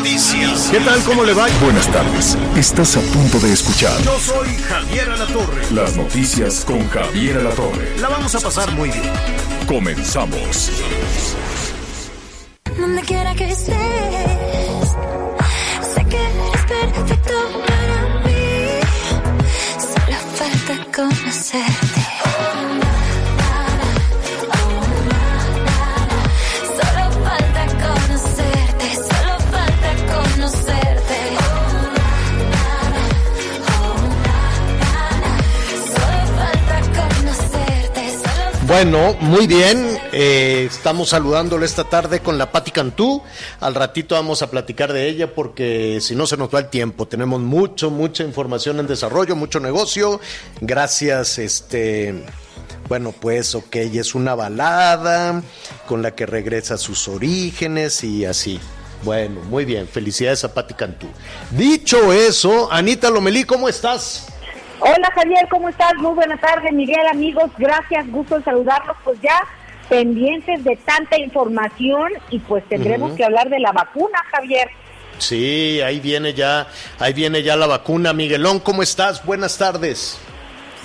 Noticias. ¿Qué tal? ¿Cómo le va? Buenas tardes. Estás a punto de escuchar Yo soy Javier Alatorre. las noticias con Javier Alatorre. La vamos a pasar muy bien. Comenzamos. Donde quiera que estés, sé que eres perfecto para mí. Solo falta conocerte. Bueno, muy bien. eh, estamos saludándole esta tarde con la Patti Cantú. Al ratito vamos a platicar de ella porque si no se nos va el tiempo. Tenemos mucho, mucha información en desarrollo, mucho negocio. Gracias, este. Bueno, pues, ok, es una balada con la que regresa a sus orígenes y así. Bueno, muy bien. Felicidades a Patti Cantú. Dicho eso, Anita Lomelí, ¿cómo estás? Hola Javier, ¿cómo estás? Muy buena tarde, Miguel, amigos, gracias, gusto en saludarlos. Pues ya pendientes de tanta información y pues tendremos que hablar de la vacuna, Javier. Sí, ahí viene ya, ahí viene ya la vacuna. Miguelón, ¿cómo estás? Buenas tardes.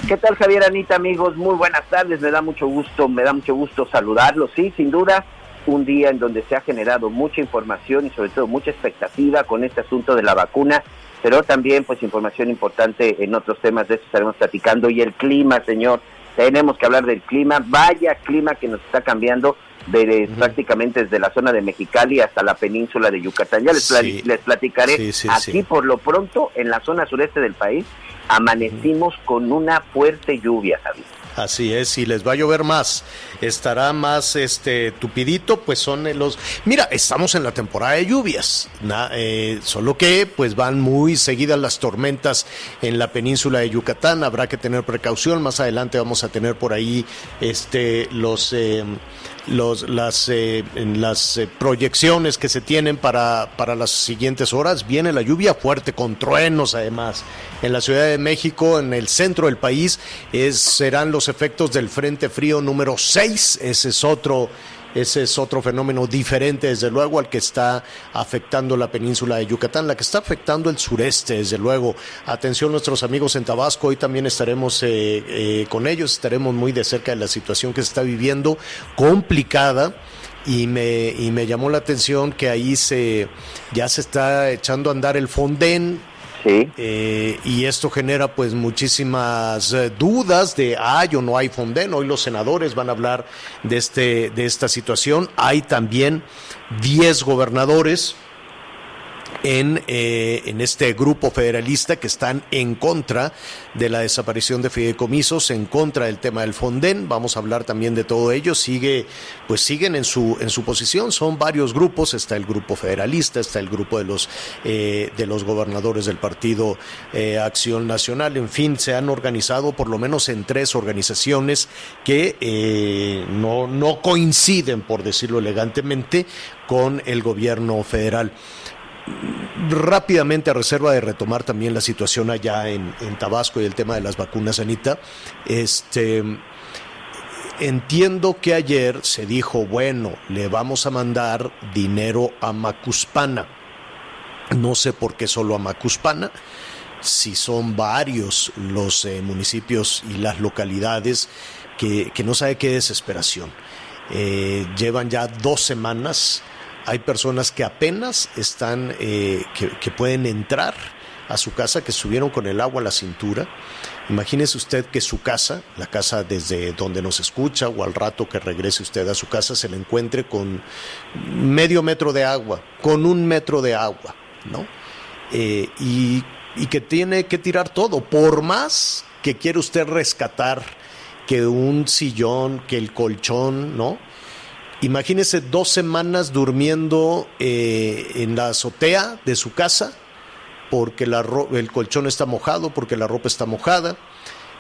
¿Qué tal Javier Anita amigos? Muy buenas tardes, me da mucho gusto, me da mucho gusto saludarlos. Sí, sin duda, un día en donde se ha generado mucha información y sobre todo mucha expectativa con este asunto de la vacuna, pero también pues información importante en otros temas, de eso estaremos platicando. Y el clima, señor, tenemos que hablar del clima, vaya clima que nos está cambiando de, prácticamente desde la zona de Mexicali hasta la península de Yucatán. Ya les, Sí. les platicaré Sí, sí, aquí por lo pronto en la zona sureste del país amanecimos con una fuerte lluvia, Javier. Así es, si les va a llover más, estará más este tupidito, pues son los... Mira, estamos en la temporada de lluvias, na- eh, solo que pues van muy seguidas las tormentas en la península de Yucatán, habrá que tener precaución, más adelante vamos a tener por ahí este los... eh, los, las, eh, las eh, proyecciones que se tienen para, para las siguientes horas. Viene la lluvia fuerte, con truenos además. En la Ciudad de México, en el centro del país, es, serán los efectos del Frente Frío número 6. Ese es otro. Ese es otro fenómeno diferente, desde luego, al que está afectando la península de Yucatán, la que está afectando el sureste, desde luego. Atención nuestros amigos en Tabasco, hoy también estaremos eh, eh, con ellos, estaremos muy de cerca de la situación que se está viviendo, complicada. Y me, y me llamó la atención que ahí se ya se está echando a andar el Fonden, Sí. eh, y esto genera pues muchísimas eh, dudas de hay o no hay Fonden. Hoy los senadores van a hablar de, este, de esta situación. Hay también 10 gobernadores en, eh, en este grupo federalista que están en contra de la desaparición de fideicomisos, en contra del tema del Fonden. Vamos a hablar también de todo ello. Sigue, pues siguen en su, en su posición. Son varios grupos. Está el grupo federalista, está el grupo de los, eh, de los gobernadores del Partido eh, Acción Nacional. En fin, se han organizado por lo menos en tres organizaciones que no, no coinciden, por decirlo elegantemente, con el gobierno federal rápidamente a reserva de retomar también la situación allá en, Tabasco y el tema de las vacunas, Anita, este entiendo que ayer se dijo, bueno, le vamos a mandar dinero a Macuspana. No sé por qué solo a Macuspana, si son varios los eh, municipios y las localidades que, que no sabe qué desesperación. Eh, llevan ya dos semanas hay personas que apenas están, eh, que, pueden entrar a su casa, que subieron con el agua a la cintura. Imagínese usted que su casa, la casa desde donde nos escucha o al rato que regrese usted a su casa, se le encuentre con medio metro de agua, con un metro de agua, ¿no? Eh, y, y que tiene que tirar todo, por más que quiere usted rescatar que un sillón, que el colchón, ¿no? Imagínese dos semanas durmiendo eh, en la azotea de su casa porque la el colchón está mojado, porque la ropa está mojada.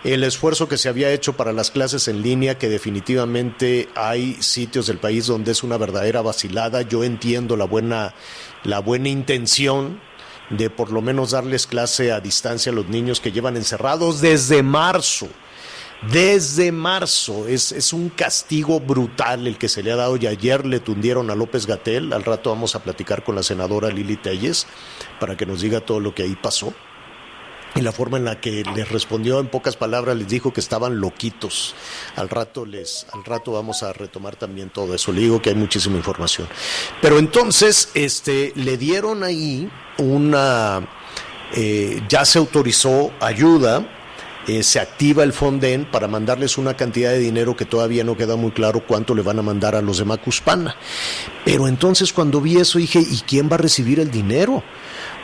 El esfuerzo que se había hecho para las clases en línea, que definitivamente hay sitios del país donde es una verdadera vacilada. Yo entiendo la buena, la buena intención de por lo menos darles clase a distancia a los niños que llevan encerrados desde marzo desde marzo. Es, es un castigo brutal el que se le ha dado y ayer le tundieron a López Gatel. Al rato vamos a platicar con la senadora Lili Telles para que nos diga todo lo que ahí pasó. Y la forma en la que les respondió en pocas palabras les dijo que estaban loquitos. Al rato les, al rato vamos a retomar también todo eso. Le digo que hay muchísima información. Pero entonces, este, le dieron ahí una, eh, ya se autorizó ayuda eh, se activa el Fonden para mandarles una cantidad de dinero que todavía no queda muy claro cuánto le van a mandar a los de Macuspana. Pero entonces cuando vi eso dije, ¿y quién va a recibir el dinero?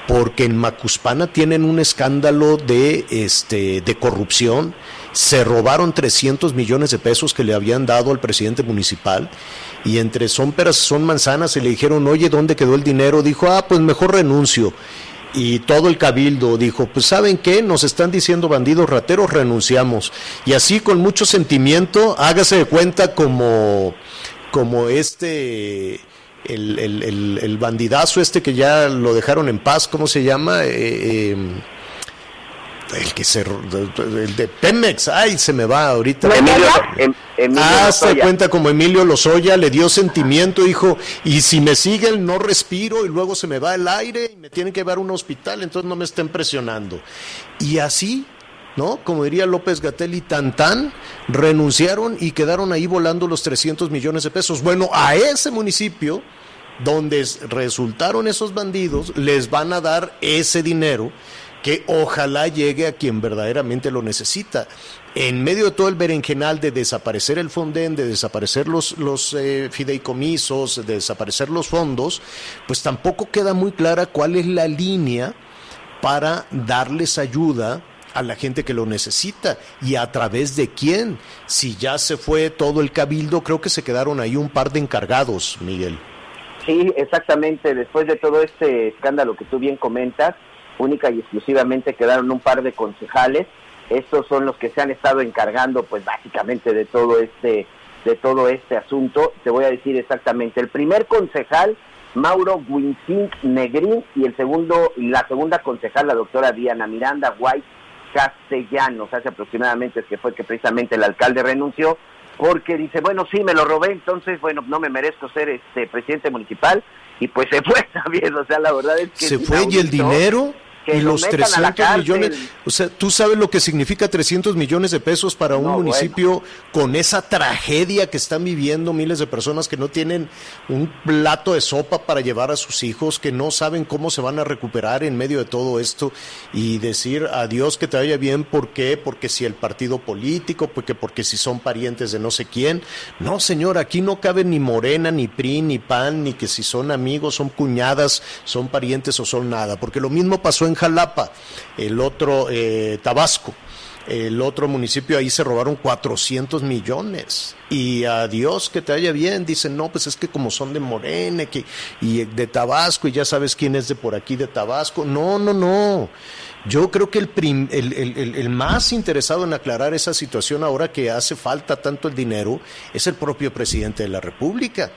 Porque en Macuspana tienen un escándalo de, este, de corrupción. Se robaron 300 millones de pesos que le habían dado al presidente municipal y entre son peras son manzanas y le dijeron, oye, ¿dónde quedó el dinero? Dijo, ah, pues mejor renuncio y todo el cabildo dijo, pues saben qué, nos están diciendo bandidos rateros, renunciamos. Y así con mucho sentimiento, hágase de cuenta como, como este, el, el, el, bandidazo este que ya lo dejaron en paz, ¿cómo se llama? Eh, eh, el que se el de Pemex, ay, se me va ahorita. Emilio, em, ah, se cuenta como Emilio Lozoya le dio sentimiento, dijo, y si me siguen no respiro y luego se me va el aire y me tienen que llevar a un hospital, entonces no me estén presionando. Y así, ¿no? Como diría López Gatel tan tan, renunciaron y quedaron ahí volando los 300 millones de pesos. Bueno, a ese municipio donde resultaron esos bandidos, les van a dar ese dinero que ojalá llegue a quien verdaderamente lo necesita. En medio de todo el berenjenal de desaparecer el Fonden, de desaparecer los, los eh, fideicomisos, de desaparecer los fondos, pues tampoco queda muy clara cuál es la línea para darles ayuda a la gente que lo necesita y a través de quién. Si ya se fue todo el cabildo, creo que se quedaron ahí un par de encargados, Miguel. Sí, exactamente. Después de todo este escándalo que tú bien comentas, única y exclusivamente quedaron un par de concejales. Estos son los que se han estado encargando, pues básicamente de todo este de todo este asunto. Te voy a decir exactamente. El primer concejal, Mauro Winsink Negrín, y el segundo, la segunda concejal, la doctora Diana Miranda White Castellanos. Hace aproximadamente que fue que precisamente el alcalde renunció porque dice, bueno, sí, me lo robé, entonces, bueno, no me merezco ser este presidente municipal, y pues se fue también, o sea, la verdad es que... ¿Se fue y el dinero? Y los 300 millones, o sea, tú sabes lo que significa 300 millones de pesos para un municipio con esa tragedia que están viviendo miles de personas que no tienen un plato de sopa para llevar a sus hijos, que no saben cómo se van a recuperar en medio de todo esto y decir adiós que te vaya bien, ¿por qué? Porque si el partido político, porque, porque si son parientes de no sé quién. No, señor, aquí no cabe ni Morena, ni PRI, ni PAN, ni que si son amigos, son cuñadas, son parientes o son nada, porque lo mismo pasó en Jalapa, el otro eh, Tabasco. El otro municipio ahí se robaron 400 millones. Y a Dios que te haya bien, dicen, no, pues es que como son de Morena que, y de Tabasco, y ya sabes quién es de por aquí de Tabasco. No, no, no. Yo creo que el, el, el, más interesado en aclarar esa situación ahora que hace falta tanto el dinero es el propio presidente de la República.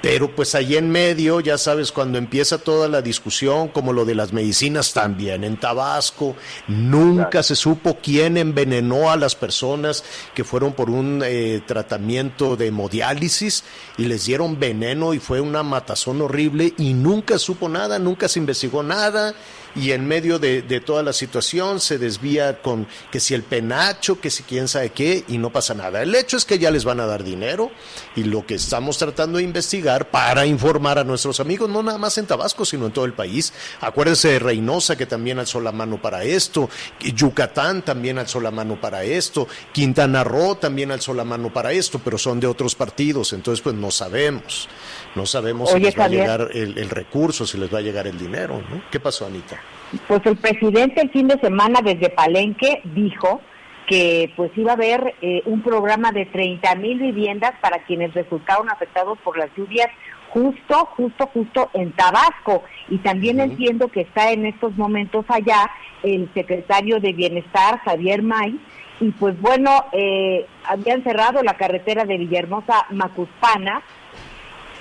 Pero pues ahí en medio, ya sabes, cuando empieza toda la discusión, como lo de las medicinas también, en Tabasco, nunca se supo quién envenenó a las personas que fueron por un eh, tratamiento de hemodiálisis y les dieron veneno y fue una matazón horrible y nunca supo nada, nunca se investigó nada y en medio de, toda la situación se desvía con que si el penacho, que si quién sabe qué, y no pasa nada. El hecho es que ya les van a dar dinero y lo que estamos tratando de investigar para informar a nuestros amigos, no nada más en Tabasco, sino en todo el país. Acuérdense de Reynosa, que también alzó la mano para esto, Yucatán también alzó la mano para esto, Quintana Roo también alzó la mano para esto, pero son de otros partidos, entonces pues no sabemos. No sabemos si les va a llegar el, recurso, si les va a llegar el dinero, ¿no? ¿Qué pasó, Anita? Pues el presidente el fin de semana desde Palenque dijo que pues iba a haber eh, un programa de 30 mil viviendas para quienes resultaron afectados por las lluvias justo, justo, justo en Tabasco. Y también entiendo que está en estos momentos allá el secretario de Bienestar, Javier May, y pues bueno, eh, habían cerrado la carretera de Villahermosa Macuspana,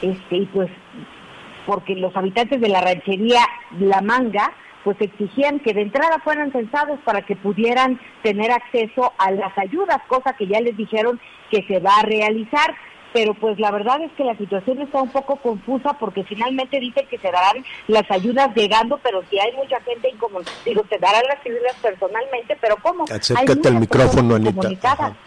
este, y pues porque los habitantes de la ranchería La Manga pues exigían que de entrada fueran censados para que pudieran tener acceso a las ayudas, cosa que ya les dijeron que se va a realizar. Pero pues la verdad es que la situación está un poco confusa porque finalmente dicen que se darán las ayudas llegando, pero si hay mucha gente incomunicada, digo, se darán las ayudas personalmente, pero ¿cómo? Acércate al micrófono, Anita.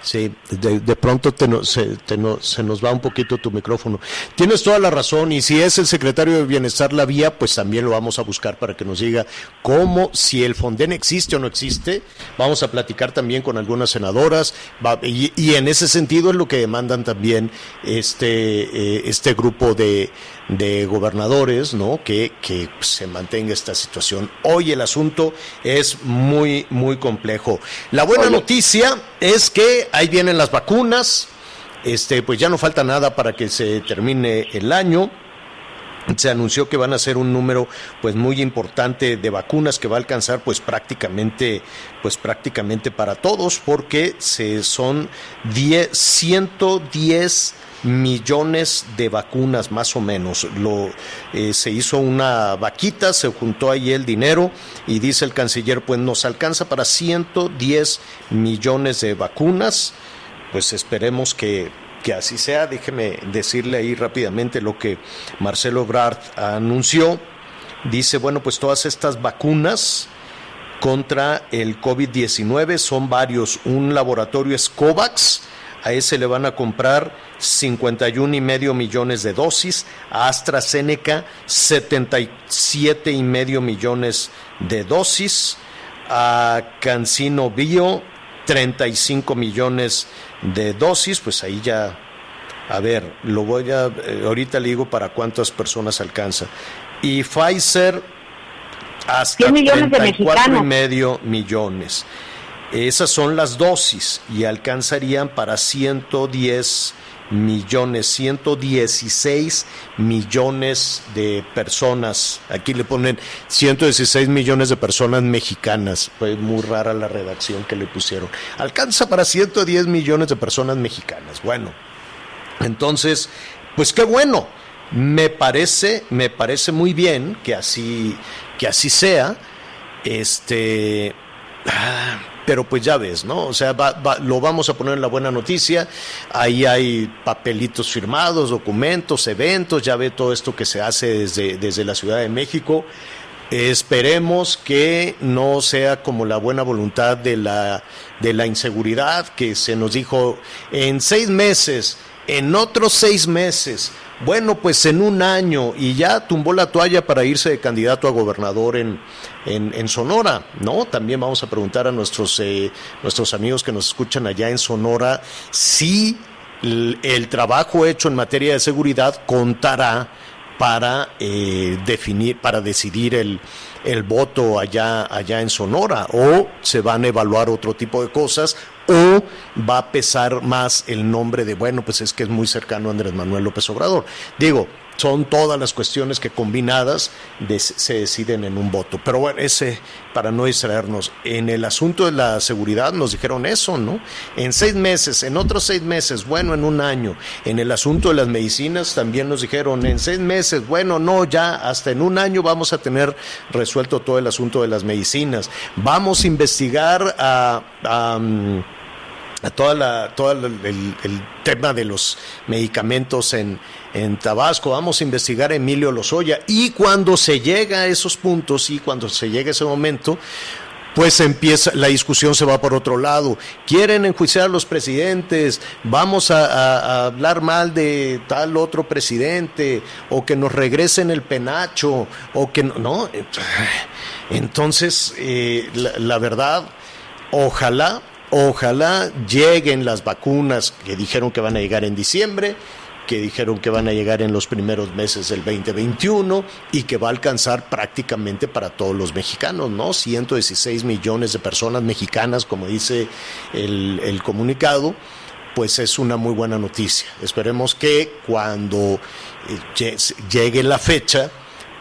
Sí, de, de pronto te no- se, te no- se nos va un poquito tu micrófono. Tienes toda la razón y si es el secretario de Bienestar la vía, pues también lo vamos a buscar para que nos diga cómo, si el Fonden existe o no existe. Vamos a platicar también con algunas senadoras va- y, y en ese sentido es lo que demandan también este, eh, este grupo de, de gobernadores, ¿no? Que, que se mantenga esta situación. Hoy el asunto es muy, muy complejo. La buena Oye. noticia es que ahí vienen las vacunas. Este, pues ya no falta nada para que se termine el año. Se anunció que van a ser un número pues muy importante de vacunas que va a alcanzar pues prácticamente pues prácticamente para todos porque se son 10 110 millones de vacunas más o menos. Lo, eh, se hizo una vaquita, se juntó ahí el dinero y dice el canciller, pues nos alcanza para 110 millones de vacunas. Pues esperemos que, que así sea. Déjeme decirle ahí rápidamente lo que Marcelo Ebrard anunció. Dice, bueno, pues todas estas vacunas contra el COVID-19 son varios. Un laboratorio es COVAX, a ese le van a comprar 51 y medio millones de dosis, a AstraZeneca 77 y medio millones de dosis, a Cancino Bio 35 millones de dosis, pues ahí ya a ver, lo voy a eh, ahorita le digo para cuántas personas alcanza. Y Pfizer hasta 100 millones de 34 y medio millones. Esas son las dosis y alcanzarían para 110 millones, 116 millones de personas. Aquí le ponen 116 millones de personas mexicanas. Fue muy rara la redacción que le pusieron. Alcanza para 110 millones de personas mexicanas. Bueno, entonces, pues qué bueno. Me parece, me parece muy bien que así, que así sea. Este, ah, pero pues ya ves, ¿no? O sea, va- va- lo vamos a poner en la buena noticia. Ahí hay papelitos firmados, documentos, eventos. Ya ve todo esto que se hace desde, desde la Ciudad de México. Esperemos que no sea como la buena voluntad de la, de la inseguridad que se nos dijo en seis meses, en otros seis meses, bueno, pues en un año y ya tumbó la toalla para irse de candidato a gobernador en, en, Sonora, ¿no? También vamos a preguntar a nuestros, eh, nuestros amigos que nos escuchan allá en Sonora si el, el trabajo hecho en materia de seguridad contará para eh, definir, para decidir el, el voto allá, allá en Sonora, o se van a evaluar otro tipo de cosas, o va a pesar más el nombre de, bueno, pues es que es muy cercano a Andrés Manuel López Obrador. Digo, son todas las cuestiones que combinadas se deciden en un voto. Pero bueno, ese, para no distraernos, en el asunto de la seguridad nos dijeron eso, ¿no? En seis meses, en otros seis meses, bueno, en un año. En el asunto de las medicinas también nos dijeron, en seis meses, bueno, no, ya hasta en un año vamos a tener resuelto todo el asunto de las medicinas. Vamos a investigar a... a, a toda la, todo el, el- tema de los medicamentos en, en Tabasco. Vamos a investigar a Emilio Lozoya. Y cuando se llega a esos puntos y cuando se llega a ese momento, pues empieza, la discusión se va por otro lado. Quieren enjuiciar a los presidentes, vamos a, hablar mal de tal otro presidente, o que nos regresen el penacho, o que no. no. Entonces, eh, la verdad, ojalá, ojalá lleguen las vacunas que dijeron que van a llegar en diciembre que dijeron que van a llegar en los primeros meses del 2021 y que va a alcanzar prácticamente para todos los mexicanos, ¿no? 116 millones de personas mexicanas, como dice el, el comunicado pues es una muy buena noticia. Esperemos que cuando eh, llegue la fecha,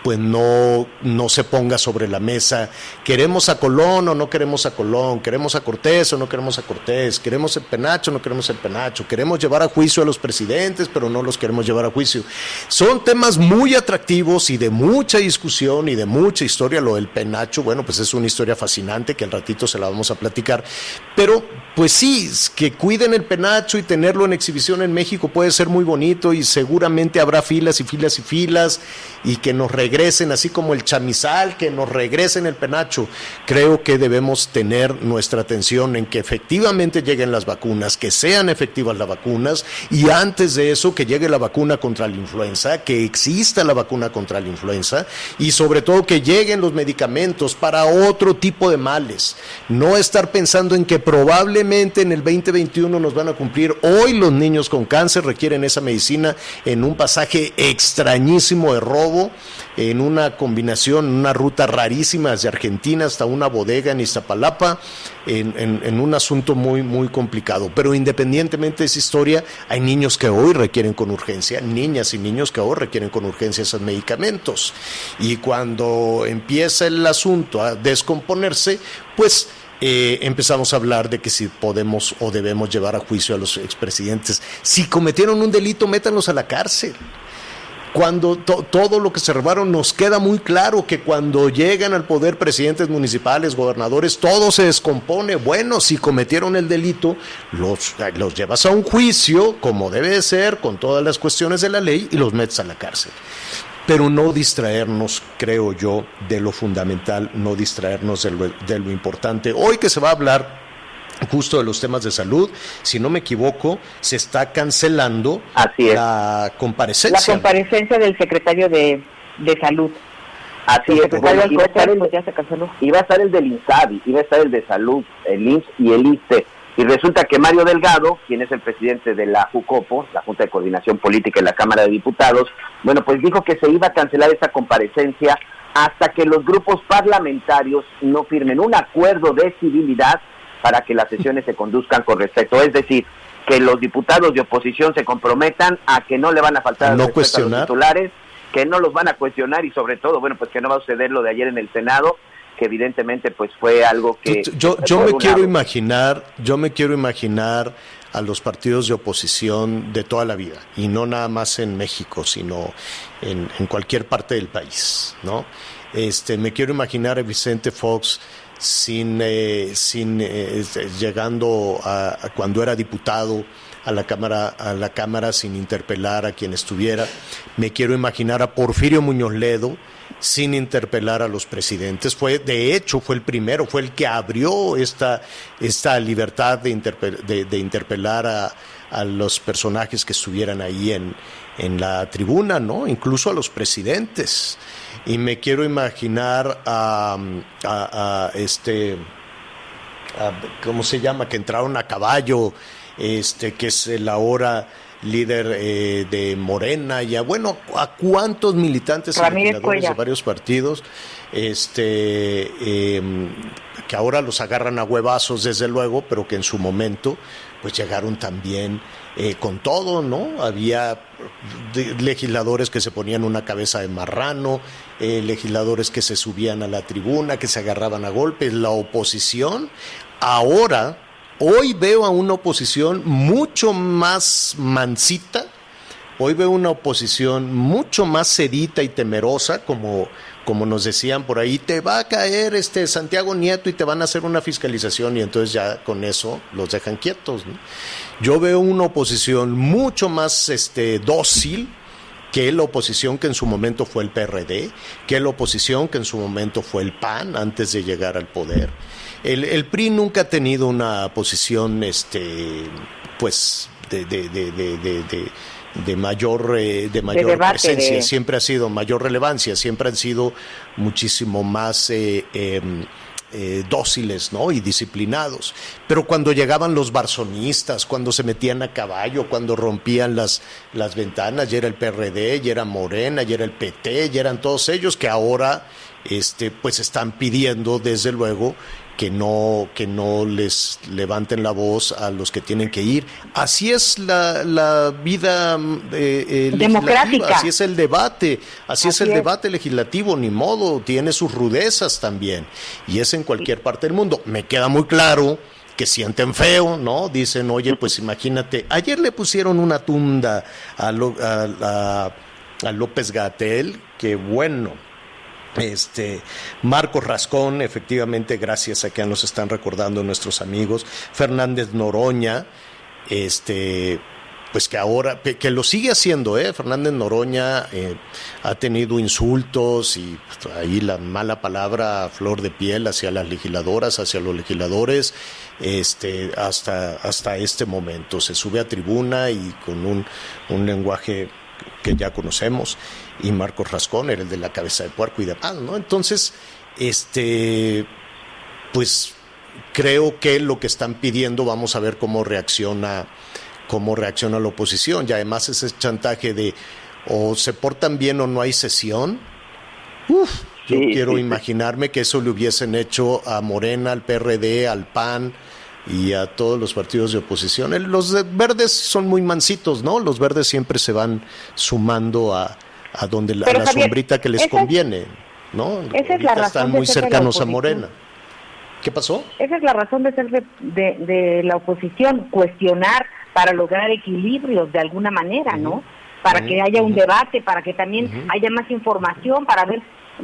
pues no, no se ponga sobre la mesa, queremos a Colón o no queremos a Colón, queremos a Cortés o no queremos a Cortés, queremos el penacho o no queremos el penacho, queremos llevar a juicio a los presidentes, pero no los queremos llevar a juicio. Son temas muy atractivos y de mucha discusión y de mucha historia. Lo del penacho, bueno, pues es una historia fascinante que al ratito se la vamos a platicar, pero pues sí, que cuiden el penacho y tenerlo en exhibición en México puede ser muy bonito y seguramente habrá filas y filas y filas y que nos regresen, así como el chamizal, que nos regresen el penacho. Creo que debemos tener nuestra atención en que efectivamente lleguen las vacunas, que sean efectivas las vacunas y antes de eso que llegue la vacuna contra la influenza, que exista la vacuna contra la influenza y sobre todo que lleguen los medicamentos para otro tipo de males. No estar pensando en que probablemente en el 2021 nos van a cumplir. Hoy los niños con cáncer requieren esa medicina en un pasaje extrañísimo de robo en una combinación, una ruta rarísima desde Argentina hasta una bodega en Iztapalapa, en, un asunto muy, muy complicado. Pero independientemente de esa historia, hay niños que hoy requieren con urgencia, niñas y niños que hoy requieren con urgencia esos medicamentos. Y cuando empieza el asunto a descomponerse, pues eh, empezamos a hablar de que si podemos o debemos llevar a juicio a los expresidentes. Si cometieron un delito, métanlos a la cárcel cuando todo lo que se robaron nos queda muy claro que cuando llegan al poder presidentes municipales, gobernadores, todo se descompone. Bueno, si cometieron el delito, los, los llevas a un juicio, como debe de ser, con todas las cuestiones de la ley, y los metes a la cárcel. Pero no distraernos, creo yo, de lo fundamental, no distraernos de lo, de lo importante. Hoy que se va a hablar justo de los temas de salud. Si no me equivoco, se está cancelando la comparecencia. La comparecencia del secretario de, Salud. Así es, iba, a estar el, ya se canceló. iba a estar el del INSABI, iba a estar el de Salud, el INS y el ISTE. Y resulta que Mario Delgado, quien es el presidente de la JUCOPO, la Junta de Coordinación Política en la Cámara de Diputados, bueno, pues dijo que se iba a cancelar esa comparecencia hasta que los grupos parlamentarios no firmen un acuerdo de civilidad para que las sesiones se conduzcan con respeto. Es decir, que los diputados de oposición se comprometan a que no le van a faltar no a los titulares, que no los van a cuestionar y sobre todo, bueno, pues que no va a suceder lo de ayer en el Senado, que evidentemente pues fue algo que... Yo, yo, me quiero imaginar, yo me quiero imaginar a los partidos de oposición de toda la vida, y no nada más en México, sino en, en cualquier parte del país, ¿no? Este, me quiero imaginar a Vicente Fox sin, eh, sin eh, llegando a, cuando era diputado a la cámara a la cámara sin interpelar a quien estuviera. Me quiero imaginar a Porfirio Muñoz Ledo sin interpelar a los presidentes. Fue de hecho fue el primero fue el que abrió esta esta libertad de, de, interpelar a, a los personajes que estuvieran ahí en, en la tribuna no incluso a los presidentes y me quiero imaginar a, este, ¿cómo se llama? Que entraron a caballo, este, que es el ahora líder eh, de Morena, y a, bueno, a cuántos militantes de varios partidos, este, em, que ahora los agarran a huevazos desde luego, pero que en su momento pues llegaron también eh, con todo, ¿no? Había legisladores que se ponían una cabeza de marrano, eh, legisladores que se subían a la tribuna, que se agarraban a golpes, la oposición. Ahora, hoy veo a una oposición mucho más mansita, hoy veo una oposición mucho más sedita y temerosa, como, como nos decían por ahí, te va a caer este Santiago Nieto y te van a hacer una fiscalización y entonces ya con eso los dejan quietos. Yo veo una oposición mucho más este, dócil, que la oposición que en su momento fue el PRD, que la oposición que en su momento fue el PAN antes de llegar al poder. El, PRI nunca ha tenido una posición, este, pues, de mayor, eh, de mayor presencia, siempre ha sido mayor relevancia, siempre han sido muchísimo más... Eh, em, eh, dóciles ¿no? y disciplinados. Pero cuando llegaban los barzonistas, cuando se metían a caballo, cuando rompían las, las ventanas, ya era el PRD, ya era Morena, ya era el PT, ya eran todos ellos que ahora este, pues están pidiendo desde luego que no, que no les levanten la voz a los que tienen que ir. Así es la, la vida eh, eh, Democrática. así es el debate, así, es el es. debate legislativo, ni modo, tiene sus rudezas también, y es en cualquier parte del mundo. Me queda muy claro que sienten feo, ¿no? Dicen, oye, pues imagínate, ayer le pusieron una tunda a, Lo- a- a- a López Gatel, que bueno, este Marcos Rascón, efectivamente, gracias a que nos están recordando nuestros amigos, Fernández Noroña, este pues que ahora, que, lo sigue haciendo, ¿eh? Fernández Noroña eh, ha tenido insultos y pues, ahí la mala palabra a flor de piel hacia las legisladoras, hacia los legisladores, este, hasta, hasta este momento. Se sube a tribuna y con un, un lenguaje que ya conocemos, y Marcos Rascón era el de la cabeza de puerco y demás, ¿no? Entonces, este, pues creo que lo que están pidiendo, vamos a ver cómo reacciona, cómo reacciona la oposición, y además ese chantaje de o se portan bien o no hay sesión. Uf, yo Sí, quiero sí, sí. imaginarme que eso le hubiesen hecho a Morena, al PRD, al PAN y a todos los partidos de oposición. Los de- verdes son muy mansitos, ¿no? Los verdes siempre se van sumando a, a donde la, a la Javier, sombrita que les esa conviene, ¿no? esa es la razón están muy de cercanos a. Morena. ¿Qué pasó? Esa es la razón de ser de, de- de la oposición, cuestionar para lograr equilibrios de alguna manera, ¿no? Para que haya un debate, para que también haya más información, para ver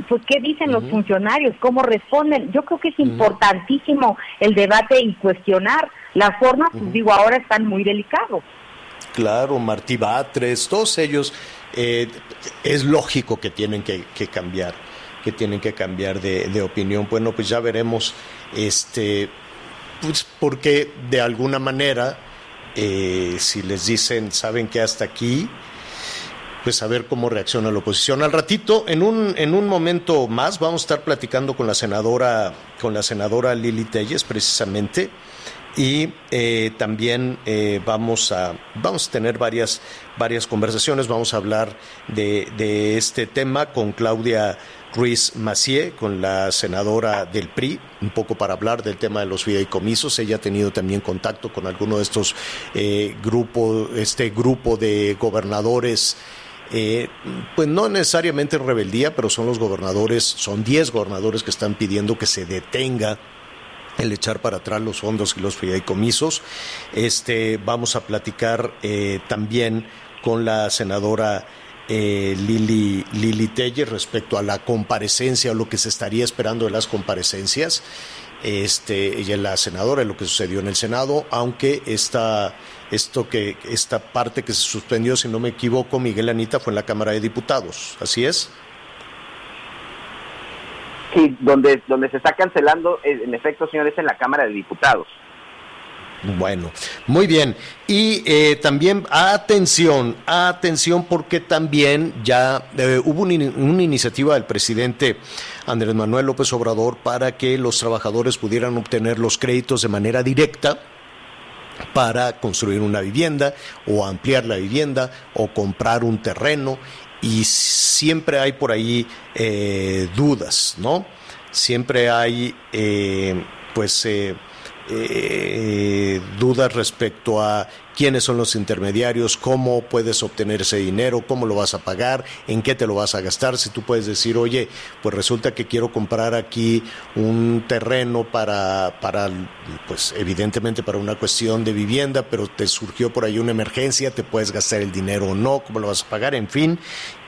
pues qué dicen los funcionarios, cómo responden. Yo creo que es importantísimo el debate y cuestionar. Las formas, pues digo, ahora están muy delicados. Claro, Martí Batres, todos ellos, eh, es lógico que tienen que, que cambiar, que tienen que cambiar de, opinión. Bueno, pues ya veremos, este, pues porque de alguna manera, eh, si les dicen, saben que hasta aquí, pues a ver cómo reacciona la oposición. Al ratito, en un, en un momento más, vamos a estar platicando con la senadora, con la senadora Lili Telles, precisamente, y eh, también eh, vamos a vamos a tener varias varias conversaciones. Vamos a hablar de, de este tema con Claudia Ruiz Macié, con la senadora del PRI, un poco para hablar del tema de los fideicomisos. Ella ha tenido también contacto con alguno de estos eh, grupos, este grupo de gobernadores eh, pues no necesariamente en rebeldía, pero son los gobernadores, son 10 gobernadores que están pidiendo que se detenga el echar para atrás los fondos y los fideicomisos. Este, vamos a platicar eh, también con la senadora eh, Lili, Lili Telles respecto a la comparecencia o lo que se estaría esperando de las comparecencias. Este, ella es la senadora de lo que sucedió en el Senado, aunque esta, esto que, esta parte que se suspendió, si no me equivoco, Miguel Anita, fue en la Cámara de Diputados. ¿Así es? Sí, donde, donde se está cancelando, eh, en efecto, señores, en la Cámara de Diputados. Bueno, muy bien. Y eh, también, atención, atención, porque también ya eh, hubo in- una iniciativa del presidente Andrés Manuel López Obrador para que los trabajadores pudieran obtener los créditos de manera directa para construir una vivienda o ampliar la vivienda o comprar un terreno y siempre hay por ahí eh, dudas, ¿no? Siempre hay eh, pues eh, dudas respecto a quiénes son los intermediarios, cómo puedes obtener ese dinero, cómo lo vas a pagar, en qué te lo vas a gastar. Si tú puedes decir, oye, pues resulta que quiero comprar aquí un terreno para, para pues evidentemente para una cuestión de vivienda, pero te surgió por ahí una emergencia, te puedes gastar el dinero o no, cómo lo vas a pagar, en fin,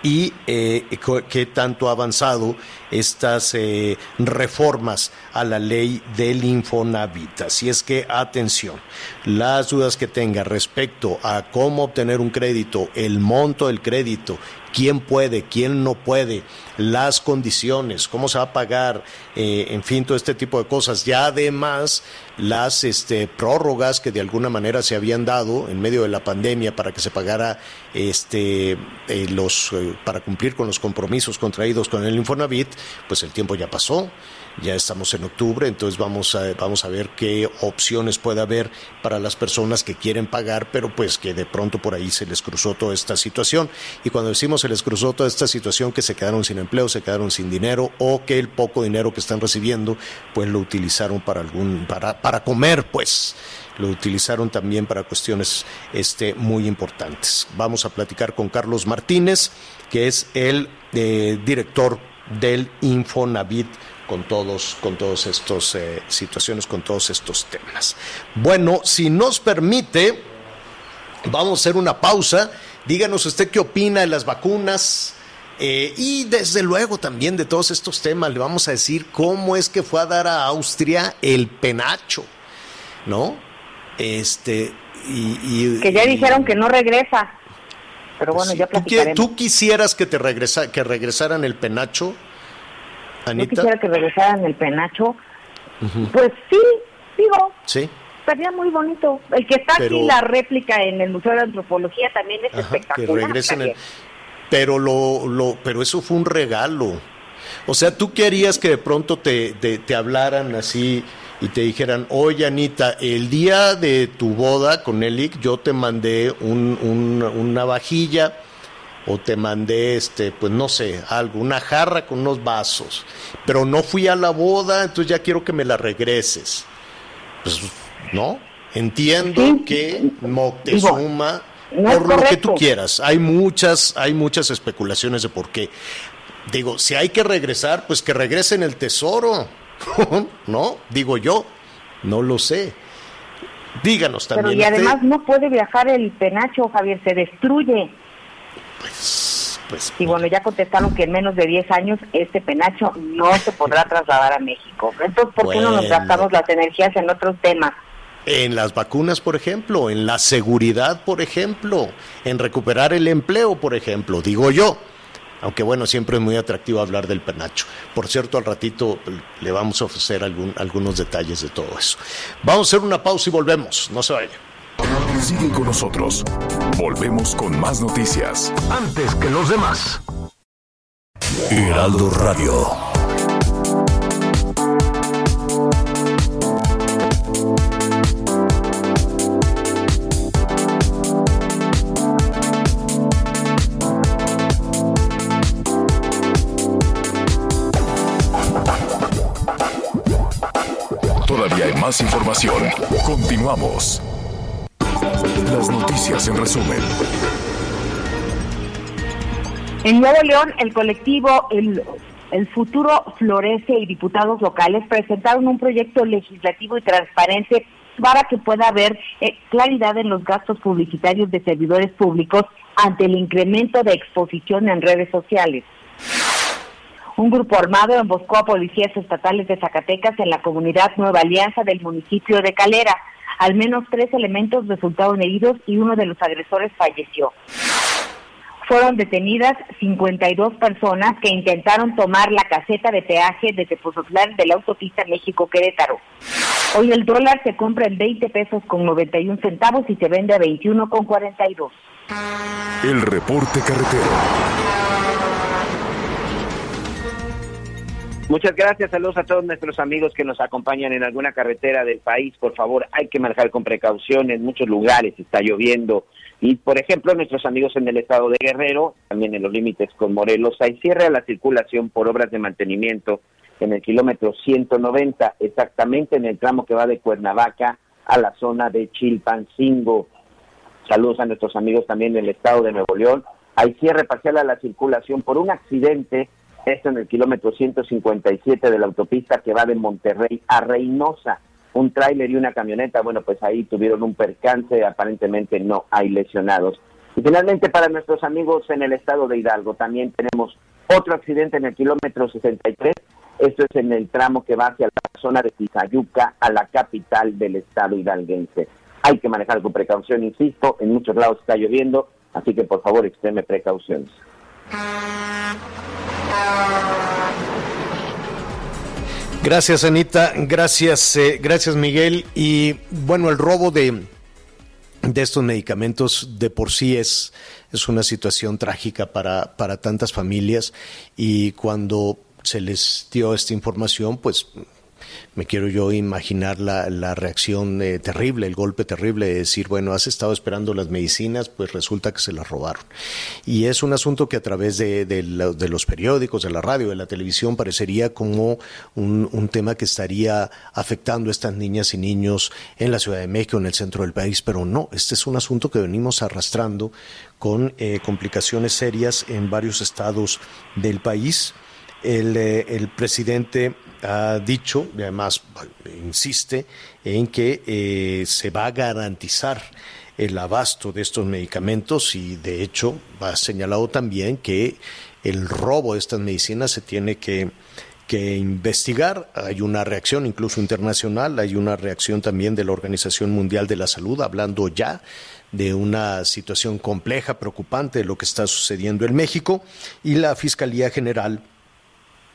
y eh, qué tanto ha avanzado estas eh, reformas a la ley del Infonavit. Así es que atención, las dudas que tenga respecto a cómo obtener un crédito, el monto del crédito, quién puede, quién no puede, las condiciones, cómo se va a pagar, eh, en fin, todo este tipo de cosas. Ya además, las este, prórrogas que de alguna manera se habían dado en medio de la pandemia para que se pagara este, eh, los, eh, para cumplir con los compromisos contraídos con el Infonavit, pues el tiempo ya pasó ya estamos en octubre, entonces vamos a, vamos a ver qué opciones puede haber para las personas que quieren pagar, pero pues que de pronto por ahí se les cruzó toda esta situación. Y cuando decimos se les cruzó toda esta situación, que se quedaron sin empleo, se quedaron sin dinero o que el poco dinero que están recibiendo, pues lo utilizaron para algún, para, para comer, pues lo utilizaron también para cuestiones este, muy importantes. Vamos a platicar con Carlos Martínez, que es el eh, director del Infonavit con todos, con todos estos eh, situaciones, con todos estos temas. Bueno, si nos permite, vamos a hacer una pausa. Díganos usted qué opina de las vacunas. eh, y desde luego también de todos estos temas le vamos a decir cómo es que fue a dar a Austria el penacho, ¿no? Este y, y- Que ya y- dijeron que no regresa. Pero bueno, Sí, ya ¿tú, platicaremos. tú quisieras que te regresa, que regresaran el penacho, Yo Anita? quisiera que regresaran el penacho. Pues sí, digo, Sí. estaría muy bonito. El que está Pero- aquí, la réplica en el Museo de Antropología, también es Ajá, que espectacular. regresen el- pero lo, lo pero eso fue un regalo o sea tú querías que de pronto te, te, te hablaran así y te dijeran oye Anita el día de tu boda con Elic yo te mandé un, un- una vajilla o te mandé este pues no sé algo una jarra con unos vasos pero no fui a la boda entonces ya quiero que me la regreses pues no entiendo Sí. que Moctezuma no por lo que tú quieras. Hay muchas, hay muchas especulaciones de por qué. Digo, si hay que regresar, pues que regresen el tesoro. ¿No? Digo yo. No lo sé. Díganos Pero también. y usted, además no puede viajar el penacho, Javier, se destruye. Pues, pues, Y bueno, ya contestaron que en menos de 10 años este penacho no se podrá trasladar a México. Entonces, ¿por qué no nos gastamos las energías en otros temas? En las vacunas, por ejemplo, en la seguridad, por ejemplo, en recuperar el empleo, por ejemplo, digo yo. Aunque bueno, siempre es muy atractivo hablar del penacho. Por cierto, al ratito le vamos a ofrecer algún- algunos detalles de todo eso. Vamos a hacer una pausa y volvemos. No se vayan. Sigue con nosotros. Volvemos con más noticias. Antes que los demás. Heraldo Radio. Todavía hay más información. Continuamos. Las noticias en resumen. En Nuevo León, el colectivo el, el Futuro Florece y diputados locales presentaron un proyecto legislativo y transparente para que pueda haber eh, claridad en los gastos publicitarios de servidores públicos ante el incremento de exposición en redes sociales. Un grupo armado emboscó a policías estatales de Zacatecas en la comunidad Nueva Alianza del municipio de Calera. Al menos tres elementos resultaron heridos y uno de los agresores falleció fueron detenidas 52 personas que intentaron tomar la caseta de peaje de Tepozotlán de la autopista México-Querétaro. Hoy el dólar se compra en 20 pesos con 91 centavos y se vende a 21 con 42. El reporte carretero. Muchas gracias, saludos a todos nuestros amigos que nos acompañan en alguna carretera del país. Por favor, hay que manejar con precaución. En muchos lugares está lloviendo. Y, por ejemplo, nuestros amigos en el estado de Guerrero, también en los límites con Morelos, hay cierre a la circulación por obras de mantenimiento en el kilómetro 190, exactamente en el tramo que va de Cuernavaca a la zona de Chilpancingo. Saludos a nuestros amigos también del estado de Nuevo León. Hay cierre parcial a la circulación por un accidente, esto en el kilómetro 157 de la autopista que va de Monterrey a Reynosa. Un tráiler y una camioneta, bueno, pues ahí tuvieron un percance, aparentemente no hay lesionados. Y finalmente para nuestros amigos en el estado de Hidalgo también tenemos otro accidente en el kilómetro 63. Esto es en el tramo que va hacia la zona de Tizayuca, a la capital del estado hidalguense. Hay que manejar con precaución, insisto, en muchos lados está lloviendo, así que por favor extreme precauciones. Gracias, Anita. Gracias, eh, gracias, Miguel. Y bueno, el robo de, de estos medicamentos de por sí es, es una situación trágica para, para tantas familias y cuando se les dio esta información, pues me quiero yo imaginar la, la reacción eh, terrible, el golpe terrible de decir, bueno, has estado esperando las medicinas, pues resulta que se las robaron. Y es un asunto que a través de, de, los periódicos, de la radio, de la televisión, parecería como un, un tema que estaría afectando a estas niñas y niños en la Ciudad de México, en el centro del país, pero no, este es un asunto que venimos arrastrando con eh, complicaciones serias en varios estados del país. El, eh, el presidente ha dicho, y además insiste, en que eh, se va a garantizar el abasto de estos medicamentos y de hecho ha señalado también que el robo de estas medicinas se tiene que investigar. Hay una reacción incluso internacional, hay una reacción también de la Organización Mundial de la Salud hablando ya de una situación compleja, preocupante de lo que está sucediendo en México y la Fiscalía General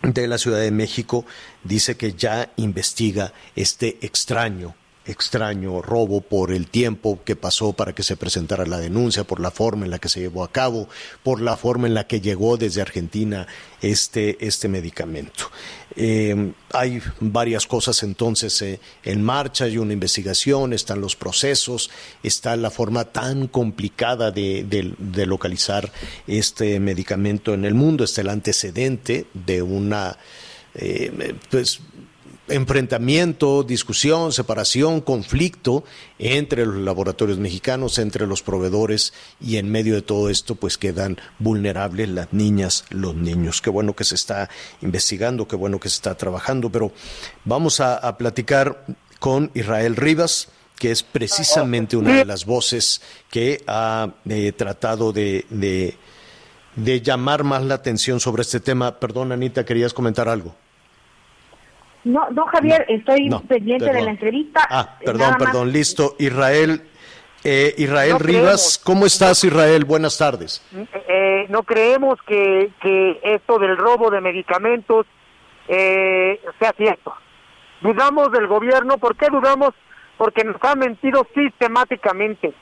de la Ciudad de México dice que ya investiga este extraño, extraño robo por el tiempo que pasó para que se presentara la denuncia, por la forma en la que se llevó a cabo, por la forma en la que llegó desde Argentina este, este medicamento. Eh, hay varias cosas entonces eh, en marcha, hay una investigación, están los procesos, está la forma tan complicada de, de- localizar este medicamento en el mundo, está el antecedente de una eh, pues enfrentamiento, discusión, separación, conflicto entre los laboratorios mexicanos, entre los proveedores y en medio de todo esto pues quedan vulnerables las niñas, los niños. Qué bueno que se está investigando, qué bueno que se está trabajando, pero vamos a, platicar con Israel Rivas que es precisamente una de las voces que ha eh, tratado de, de, de llamar más la atención sobre este tema. Perdón, Anita, ¿querías comentar algo? No, no, Javier, estoy No, pendiente de la entrevista. Ah, Eh, perdón, perdón, listo. Israel, eh, Israel No Rivas, creemos. ¿cómo estás, Israel? Buenas tardes. Eh, no creemos que, que esto del robo de medicamentos eh, sea cierto. Dudamos del gobierno. ¿Por qué dudamos? Porque nos ha mentido sistemáticamente,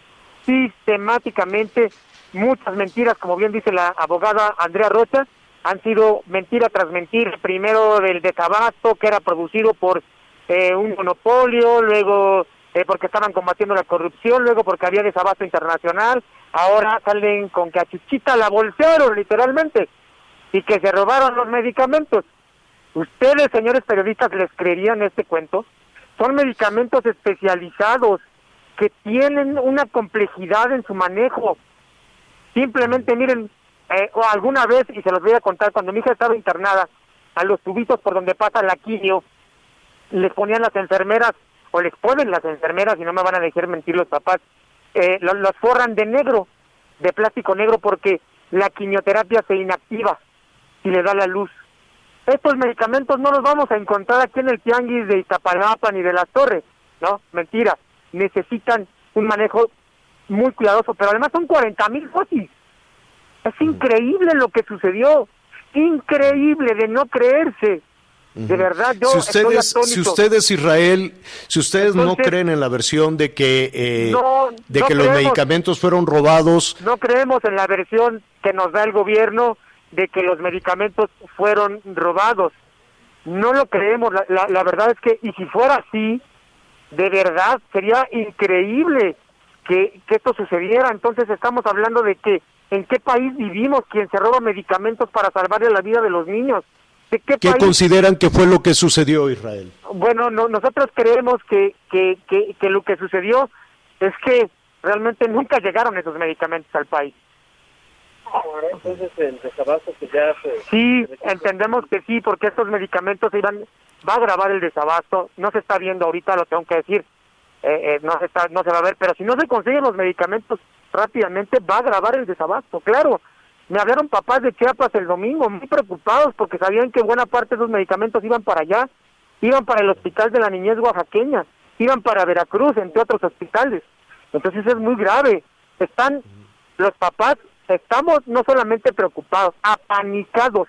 sistemáticamente. Muchas mentiras, como bien dice la abogada Andrea Rocha, han sido mentira tras mentira. Primero del desabasto que era producido por eh, un monopolio, luego eh, porque estaban combatiendo la corrupción, luego porque había desabasto internacional, ahora salen con que a Chuchita la bolsearon literalmente y que se robaron los medicamentos. ¿Ustedes, señores periodistas, les creerían este cuento? Son medicamentos especializados que tienen una complejidad en su manejo. Simplemente miren, eh, o alguna vez, y se los voy a contar, cuando mi hija estaba internada, a los tubitos por donde pasa la quimio, les ponían las enfermeras, o les ponen las enfermeras, y no me van a dejar mentir los papás, eh, lo- los forran de negro, de plástico negro, porque la quimioterapia se inactiva si le da la luz. Estos medicamentos no los vamos a encontrar aquí en el tianguis de Iztapalapa ni de las Torres, ¿no? Mentira. Necesitan un manejo muy cuidadoso, pero además son 40 mil dosis. Es increíble lo que sucedió. Increíble de no creerse. De verdad, yo si ustedes, si ustedes, Israel, si ustedes no creen en la versión de que, eh, No, de no que los medicamentos fueron robados, No creemos en la versión que nos da el gobierno de que los medicamentos fueron robados. No lo creemos. La, la, la verdad es que, y si fuera así, de verdad sería increíble que, que esto sucediera. Entonces estamos hablando de que en qué país vivimos quien se roba medicamentos para salvarle la vida de los niños. ¿De qué, ¿qué país? consideran que fue lo que sucedió, Israel? Bueno, no, nosotros creemos que, que, que, que lo que sucedió es que realmente nunca llegaron esos medicamentos al país. Entonces el desabasto que ya se... Sí, entendemos que sí, porque estos medicamentos iban, va a agravar el desabasto, no se está viendo ahorita, lo tengo que decir, eh, eh, no se está, no se va a ver, pero si no se consiguen los medicamentos rápidamente, va a agravar el desabasto, claro. Me hablaron papás de Chiapas el domingo, muy preocupados porque sabían que buena parte de los medicamentos iban para allá, iban para el hospital de la niñez oaxaqueña, iban para Veracruz, entre otros hospitales. Entonces es muy grave. Están los papás, estamos no solamente preocupados, apanicados,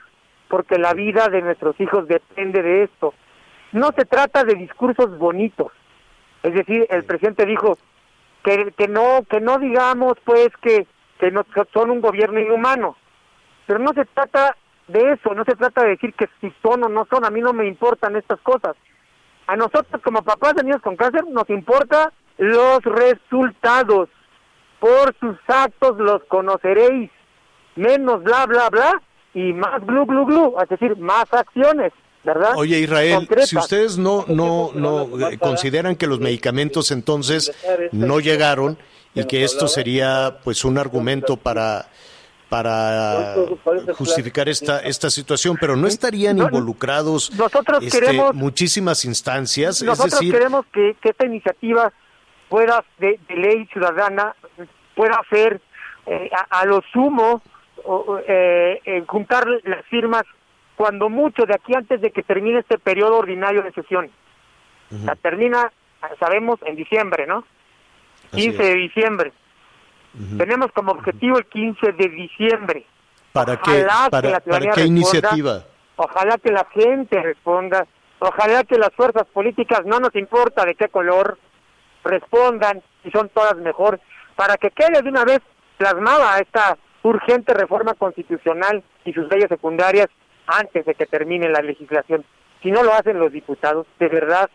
porque la vida de nuestros hijos depende de esto. no se trata de discursos bonitos. Es decir, el presidente dijo que, que no que no digamos pues que, que son un gobierno inhumano. Pero no se trata de eso, no se trata de decir que si son o no son, a mí no me importan estas cosas. A nosotros como papás de niños con cáncer nos importa los resultados. Por sus actos los conoceréis. Menos bla bla bla y más glu glu glu, es decir, más acciones. ¿Verdad? Oye, Israel, si ustedes no, no, no eh, consideran que los medicamentos entonces no llegaron y que esto sería pues un argumento para para justificar esta esta situación, pero no estarían involucrados Nosotros este, queremos- muchísimas instancias, es Nosotros decir, queremos que, que esta iniciativa fuera de, de ley ciudadana, pueda ser eh, a, a lo sumo eh, juntar las firmas cuando mucho de aquí antes de que termine este periodo ordinario de sesión. O sea, termina, sabemos, en diciembre, ¿no? Así 15 de diciembre. Tenemos como objetivo el 15 de diciembre. ¿para qué, Ojalá que para, la para qué iniciativa? Ojalá que la gente responda, ojalá que las fuerzas políticas, no nos importa de qué color, respondan, y son todas mejor, para que quede de una vez plasmada esta urgente reforma constitucional y sus leyes secundarias antes de que termine la legislación. Si no lo hacen los diputados, de verdad,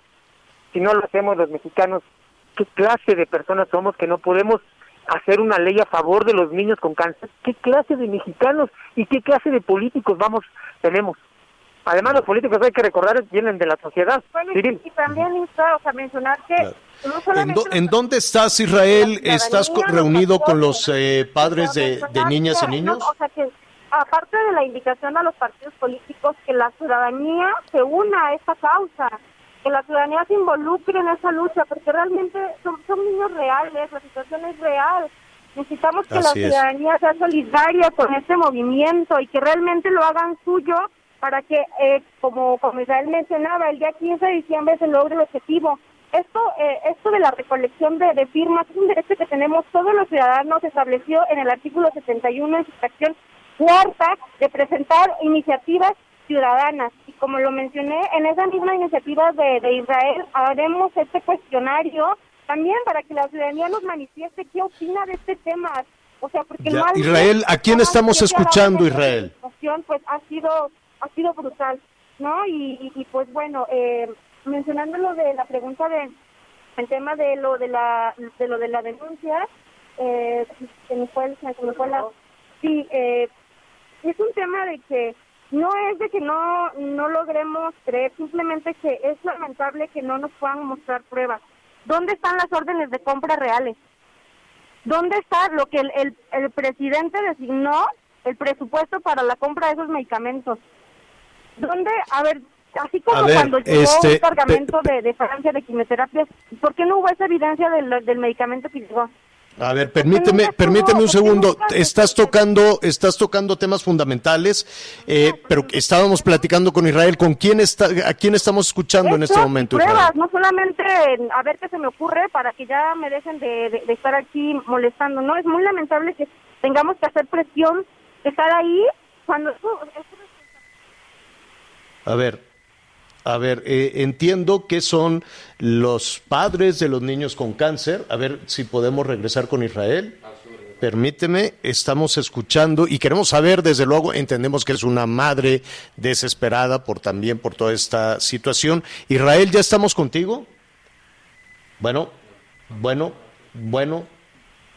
si no lo hacemos los mexicanos, ¿qué clase de personas somos que no podemos hacer una ley a favor de los niños con cáncer? ¿Qué clase de mexicanos y qué clase de políticos vamos tenemos? Además, los políticos hay que recordar vienen de la sociedad civil. Y también insta, o sea, mencionar que no ¿En, en dónde estás, Israel? ¿Estás reunido con los eh, padres de, de niñas y niños? no, o sea que aparte de la indicación a los partidos políticos que la ciudadanía se una a esta causa, que la ciudadanía se involucre en esa lucha, porque realmente son, son niños reales, la situación es real. Necesitamos que la es. ciudadanía sea solidaria con este movimiento y que realmente lo hagan suyo para que, eh, como, como Israel mencionaba, el día 15 de diciembre se logre el objetivo. Esto, eh, esto de la recolección de, de firmas es un derecho que tenemos todos los ciudadanos, se estableció en el artículo 71 en su sección cuarta de presentar iniciativas ciudadanas. Y como lo mencioné, en esa misma iniciativa de, de Israel haremos este cuestionario también para que la ciudadanía nos manifieste qué opina de este tema. O sea, porque Ya, mal Israel, ¿a quién estamos escuchando, Israel? situación, pues ha sido ha sido brutal, ¿no? Y, y, y, pues bueno, eh, mencionando lo de la pregunta de el tema de lo de la de lo de la denuncia, eh, se me fue, se me fue la sí, eh, es un tema de que no es de que no no logremos creer, simplemente que es lamentable que no nos puedan mostrar pruebas. ¿Dónde están las órdenes de compra reales? ¿Dónde está lo que el, el, el presidente designó el presupuesto para la compra de esos medicamentos? ¿Dónde? A ver, así como ver, cuando llegó este, un cargamento de, de Francia de quimioterapias, ¿por qué no hubo esa evidencia del, del medicamento que llegó? A ver, permíteme, permíteme un segundo. Estás tocando, estás tocando temas fundamentales, eh, pero estábamos platicando con Israel. ¿Con quién está, a quién estamos escuchando en este momento? Pruebas, Israel? no solamente en- a ver qué se me ocurre para que ya me dejen de, de- de estar aquí molestando. No, es muy lamentable que tengamos que hacer presión, estar ahí cuando A ver, a ver, eh, entiendo que son los padres de los niños con cáncer. A ver si podemos regresar con Israel. Permíteme, estamos escuchando y queremos saber, desde luego, entendemos que es una madre desesperada por también por toda esta situación. Israel, ¿ya estamos contigo? Bueno, bueno, bueno,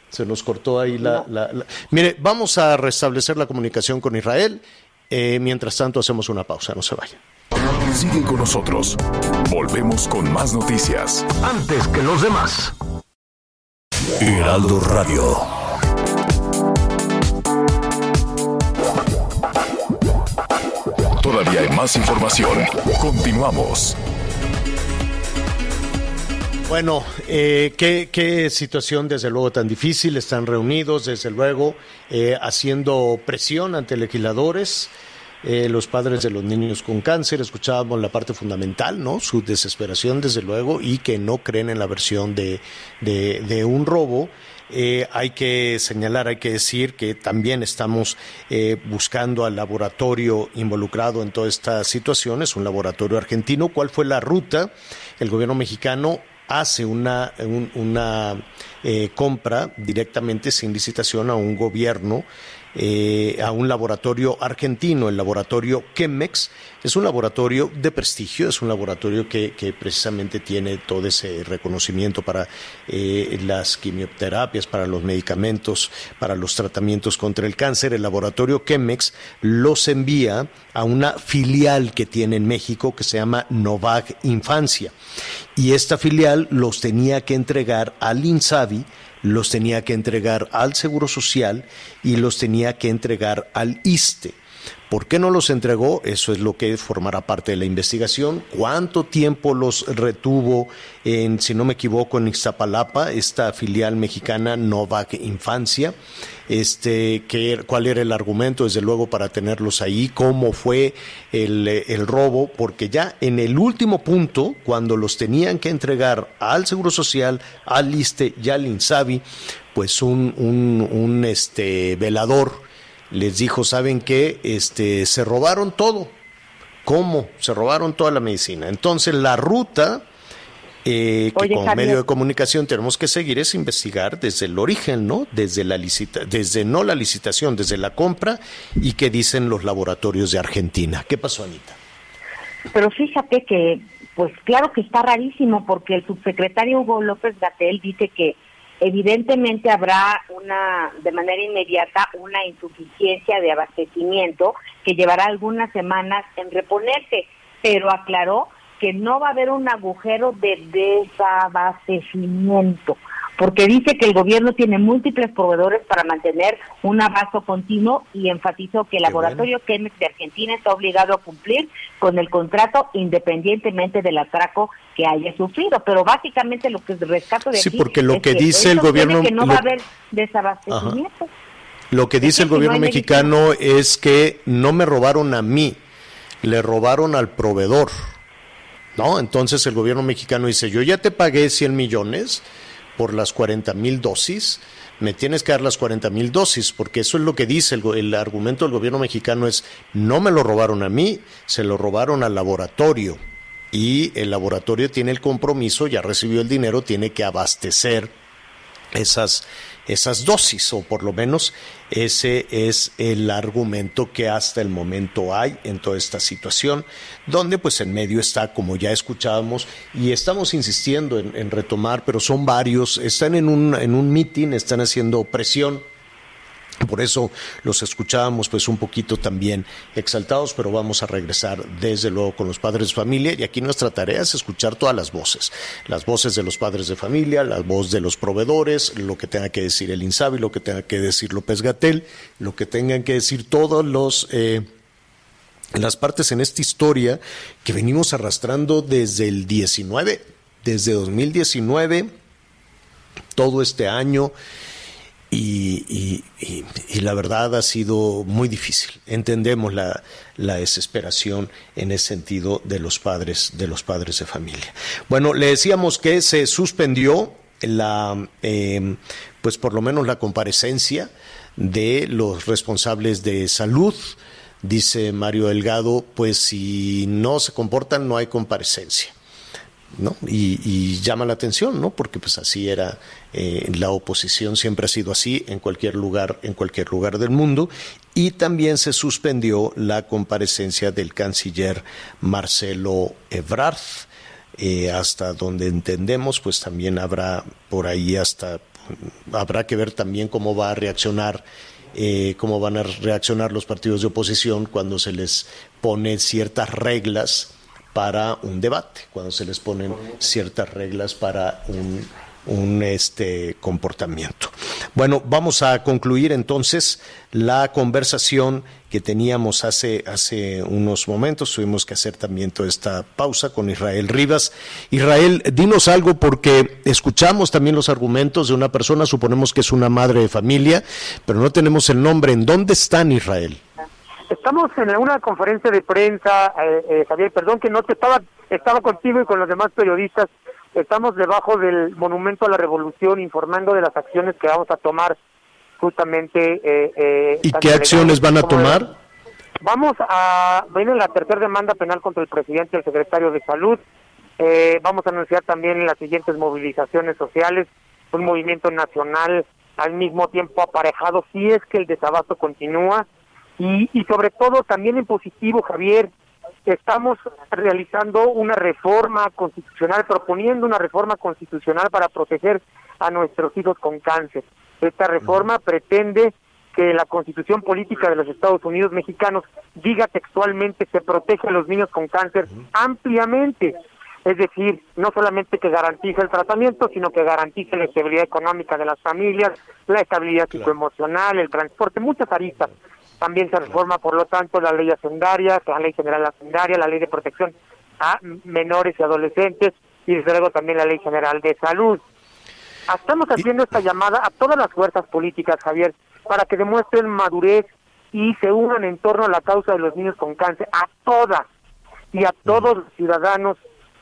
se nos cortó ahí la... la- la- Mire, vamos a restablecer la comunicación con Israel. Eh, mientras tanto, hacemos una pausa, no se vayan. Sigue con nosotros. Volvemos con más noticias. Antes que los demás. Heraldo Radio. Todavía hay más información. Continuamos. Bueno, eh, ¿qué, qué situación desde luego tan difícil. Están reunidos desde luego eh, haciendo presión ante legisladores. Eh, los padres de los niños con cáncer, escuchábamos la parte fundamental, ¿no? Su desesperación, desde luego, y que no creen en la versión de, de, un robo. Eh, hay que señalar, hay que decir que también estamos eh, buscando al laboratorio involucrado en toda esta situación, es un laboratorio argentino. ¿Cuál fue la ruta? El gobierno mexicano hace una, un- una eh, compra directamente sin licitación a un gobierno, eh, a un laboratorio argentino, el laboratorio Chemex. Es un laboratorio de prestigio, es un laboratorio que, precisamente tiene todo ese reconocimiento para eh, las quimioterapias, para los medicamentos, para los tratamientos contra el cáncer. El laboratorio Chemex los envía a una filial que tiene en México que se llama Novag Infancia. Y esta filial los tenía que entregar al INSABI, los tenía que entregar al Seguro Social y los tenía que entregar al ISTE. ¿Por qué no los entregó? Eso es lo que formará parte de la investigación. ¿Cuánto tiempo los retuvo en, si no me equivoco, en Ixtapalapa, esta filial mexicana Novak Infancia? Este, ¿qué- ¿Cuál era el argumento, desde luego, para tenerlos ahí? ¿Cómo fue el, el robo? Porque ya en el último punto, cuando los tenían que entregar al Seguro Social, al ISTE y al INSABI, pues un, un, un este, velador les dijo, ¿saben qué? Este, se robaron todo. ¿Cómo? Se robaron toda la medicina. Entonces la ruta eh, que Oye, como Javier. medio de comunicación tenemos que seguir es investigar desde el origen, ¿no? Desde la licita, desde no la licitación, desde la compra y qué dicen los laboratorios de Argentina. ¿Qué pasó, Anita? Pero fíjate que, pues claro que está rarísimo porque el subsecretario Hugo López Gatel dice que evidentemente habrá una, de manera inmediata, una insuficiencia de abastecimiento que llevará algunas semanas en reponerse, pero aclaró que no va a haber un agujero de desabastecimiento, porque dice que el gobierno tiene múltiples proveedores para mantener un abasto continuo y enfatizó que el Qué laboratorio Chemex de Argentina está obligado a cumplir con el contrato independientemente del atraco que haya sufrido. Pero básicamente lo que rescato de Sí, aquí porque lo es que dice el gobierno- que no lo- va a haber desabastecimiento. Lo que dice el gobierno mexicano es que no me robaron a mí, le robaron al proveedor. ¿No? Entonces el gobierno mexicano dice, yo ya te pagué 100 millones por las 40 mil dosis, me tienes que dar las 40 mil dosis, porque eso es lo que dice el, argumento del gobierno mexicano es, no me lo robaron a mí, se lo robaron al laboratorio. Y el laboratorio tiene el compromiso, ya recibió el dinero, tiene que abastecer esas, esas dosis, o por lo menos ese es el argumento que hasta el momento hay en toda esta situación, donde pues en medio está, como ya escuchábamos, y estamos insistiendo en, retomar, pero son varios, están en un, en un meeting, están haciendo presión. Por eso los escuchábamos pues un poquito también exaltados, pero vamos a regresar desde luego con los padres de familia y aquí nuestra tarea es escuchar todas las voces, las voces de los padres de familia, la voz de los proveedores, lo que tenga que decir el INSABI, lo que tenga que decir López Gatel, lo que tengan que decir todos los eh, las partes en esta historia que venimos arrastrando desde el 19, desde 2019, todo este año. Y, y- la verdad ha sido muy difícil. Entendemos la, la desesperación en ese sentido de los padres, de los padres de familia. Bueno, le decíamos que se suspendió la, eh, pues por lo menos la comparecencia de los responsables de salud. Dice Mario Delgado, pues si no se comportan no hay comparecencia. ¿No? Y, y llama la atención, ¿no? Porque pues así era eh, la oposición siempre ha sido así en cualquier lugar, en cualquier lugar del mundo. Y también se suspendió la comparecencia del canciller Marcelo Ebrard. Eh, hasta donde entendemos, pues también habrá por ahí hasta habrá que ver también cómo va a reaccionar eh, cómo van a reaccionar los partidos de oposición cuando se les pone ciertas reglas para un debate, cuando se les ponen ciertas reglas para un, un, este comportamiento. Bueno, vamos a concluir entonces la conversación que teníamos hace, hace unos momentos. Tuvimos que hacer también toda esta pausa con Israel Rivas. Israel, dinos algo porque escuchamos también los argumentos de una persona, suponemos que es una madre de familia, pero no tenemos el nombre. ¿En dónde están Israel? Estamos en una conferencia de prensa, eh, eh, Javier, perdón que no te estaba, estaba contigo y con los demás periodistas estamos debajo del Monumento a la Revolución informando de las acciones que vamos a tomar justamente. Eh, eh, ¿Y qué acciones van a tomar? Vamos a, viene la tercera demanda penal contra el presidente y el secretario de Salud. Eh, vamos a anunciar también las siguientes movilizaciones sociales, un movimiento nacional al mismo tiempo aparejado, si es que el desabasto continúa. Y, y sobre todo también en positivo, Javier, estamos realizando una reforma constitucional, proponiendo una reforma constitucional para proteger a nuestros hijos con cáncer. Esta reforma pretende que la constitución política de los Estados Unidos mexicanos diga textualmente se protege a los niños con cáncer ampliamente. Es decir, no solamente que garantice el tratamiento, sino que garantice la estabilidad económica de las familias, la estabilidad psicoemocional, el transporte, muchas aristas. También se reforma, por lo tanto, la ley hacendaria, la ley general hacendaria, la ley de protección a menores y adolescentes y desde luego también la ley general de salud. Estamos haciendo esta llamada a todas las fuerzas políticas, Javier, para que demuestren madurez y se unan en torno a la causa de los niños con cáncer, a todas y a todos los ciudadanos,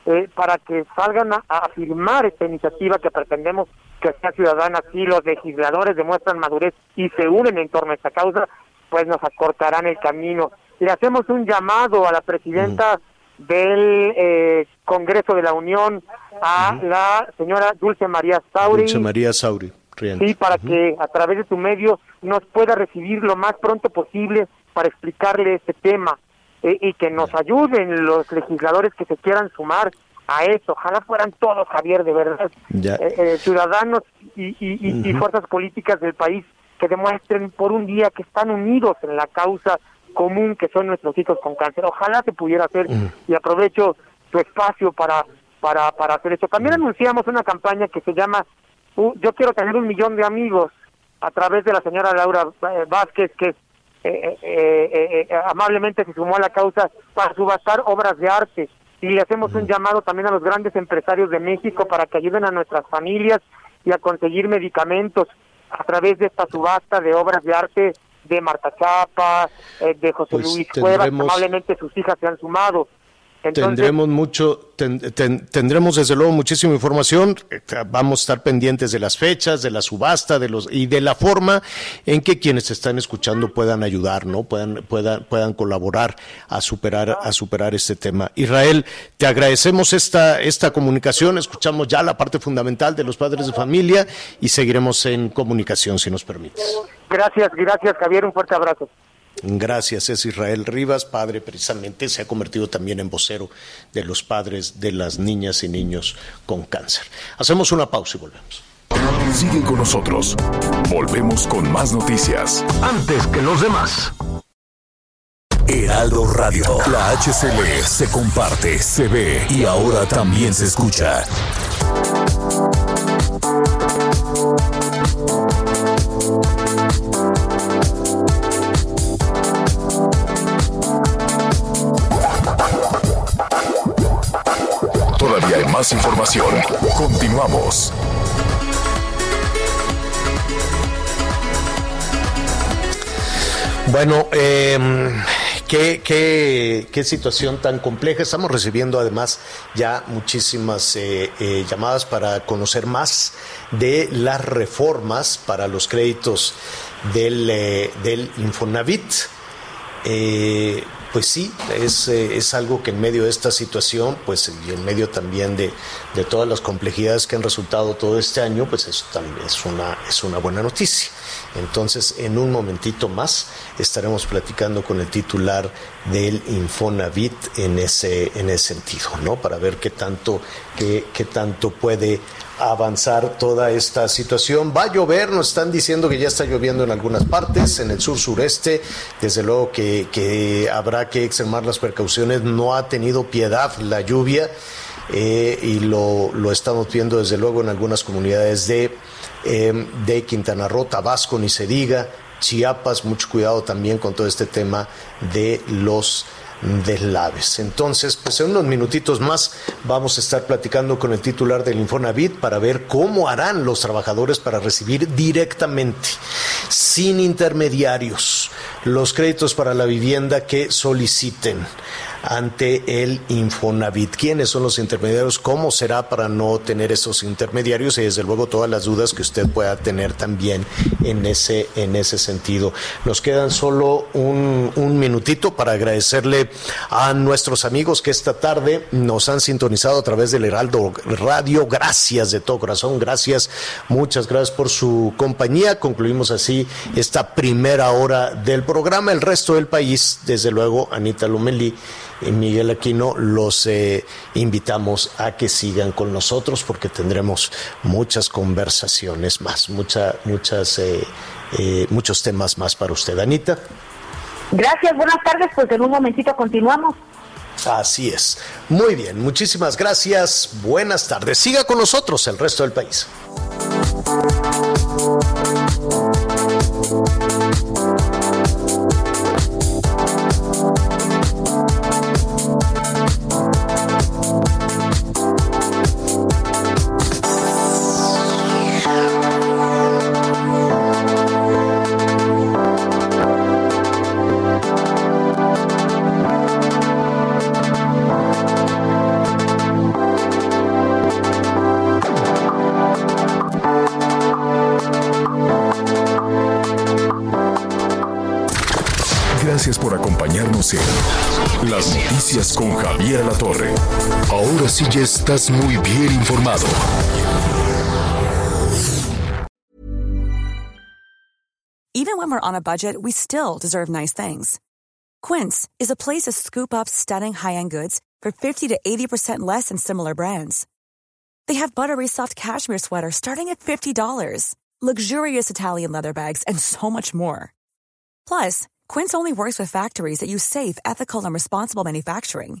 eh, para que salgan a, a firmar esta iniciativa que pretendemos que sea ciudadana, si los legisladores demuestran madurez y se unen en torno a esta causa, pues nos acortarán el camino. Le hacemos un llamado a la presidenta del eh, Congreso de la Unión, a la señora Dulce María Sauri, Dulce María Sauri. Sí, para que a través de tu medio nos pueda recibir lo más pronto posible para explicarle este tema eh, y que nos ayuden los legisladores que se quieran sumar a eso. Ojalá fueran todos, Javier, de verdad, eh, eh, ciudadanos y, y- fuerzas políticas del país que demuestren por un día que están unidos en la causa común que son nuestros hijos con cáncer. Ojalá se pudiera hacer y aprovecho tu espacio para, para, para hacer eso. También anunciamos una campaña que se llama Uh, Yo quiero tener un millón de amigos a través de la señora Laura eh, Vázquez, que eh, eh, eh, eh, amablemente se sumó a la causa para subastar obras de arte. Y le hacemos un llamado también a los grandes empresarios de México para que ayuden a nuestras familias y a conseguir medicamentos a través de esta subasta de obras de arte de Marta Chapa, eh, de José Pues Luis Cuevas, que tendremos- amablemente sus hijas se han sumado. Entonces, tendremos mucho, ten- ten- tendremos desde luego muchísima información. Eh, Vamos a estar pendientes de las fechas, de la subasta, de los y de la forma en que quienes están escuchando puedan ayudar, no, puedan puedan puedan colaborar a superar a superar este tema. Israel, te agradecemos esta esta comunicación. Escuchamos ya la parte fundamental de los padres de familia y seguiremos en comunicación si nos permites. gracias, gracias Javier, un fuerte abrazo. Gracias, es Israel Rivas, padre precisamente, se ha convertido también en vocero de los padres de las niñas y niños con cáncer. Hacemos una pausa y volvemos. Sigue con nosotros. Volvemos con más noticias. Antes que los demás. Heraldo Radio. La HCL se comparte, se ve y ahora también se escucha. Más información. Continuamos. Bueno, eh, ¿qué, situación tan compleja. Estamos recibiendo además ya muchísimas eh, eh, llamadas para conocer más de las reformas para los créditos del, eh, del Infonavit. Pues sí, es, eh, es algo que en medio de esta situación, pues y en medio también de, de todas las complejidades que han resultado todo este año, pues también es una, es una buena noticia. Entonces, en un momentito más estaremos platicando con el titular del Infonavit en ese, en ese sentido, ¿no? Para ver qué tanto, qué, qué tanto puede avanzar toda esta situación. Va a llover, nos están diciendo que ya está lloviendo en algunas partes, en el sur sureste, desde luego que, habrá que extremar las precauciones, no ha tenido piedad la lluvia eh, y lo, estamos viendo desde luego en algunas comunidades de, eh, de Quintana Roo, Tabasco, ni se diga, Chiapas, mucho cuidado también con todo este tema de los deslaves. Entonces, pues en unos minutitos más vamos a estar platicando con el titular del Infonavit para ver cómo harán los trabajadores para recibir directamente, sin intermediarios, los créditos para la vivienda que soliciten. Ante el Infonavit. ¿Quiénes son los intermediarios? ¿Cómo será para no tener esos intermediarios? Y desde luego todas las dudas que usted pueda tener también en ese, en ese sentido. Nos quedan solo un, un minutito para agradecerle a nuestros amigos que esta tarde nos han sintonizado a través del Heraldo Radio. Gracias de todo corazón, gracias, muchas gracias por su compañía. Concluimos así esta primera hora del programa. El resto del país, desde luego, Anita Lumeli y Miguel Aquino, los eh, invitamos a que sigan con nosotros porque tendremos muchas conversaciones más, mucha, muchas, eh, eh, muchos temas más para usted. Anita. Gracias, buenas tardes, pues en un momentito continuamos. Así es. Muy bien, muchísimas gracias. Buenas tardes. Siga con nosotros el resto del país. Ya estás muy bien informado. Even when we're on a budget, we still deserve nice things. Quince is a place to scoop up stunning high-end goods for 50 to 80% less than similar brands. They have buttery soft cashmere sweaters starting at $50, luxurious Italian leather bags, and so much more. Plus, Quince only works with factories that use safe, ethical, and responsible manufacturing.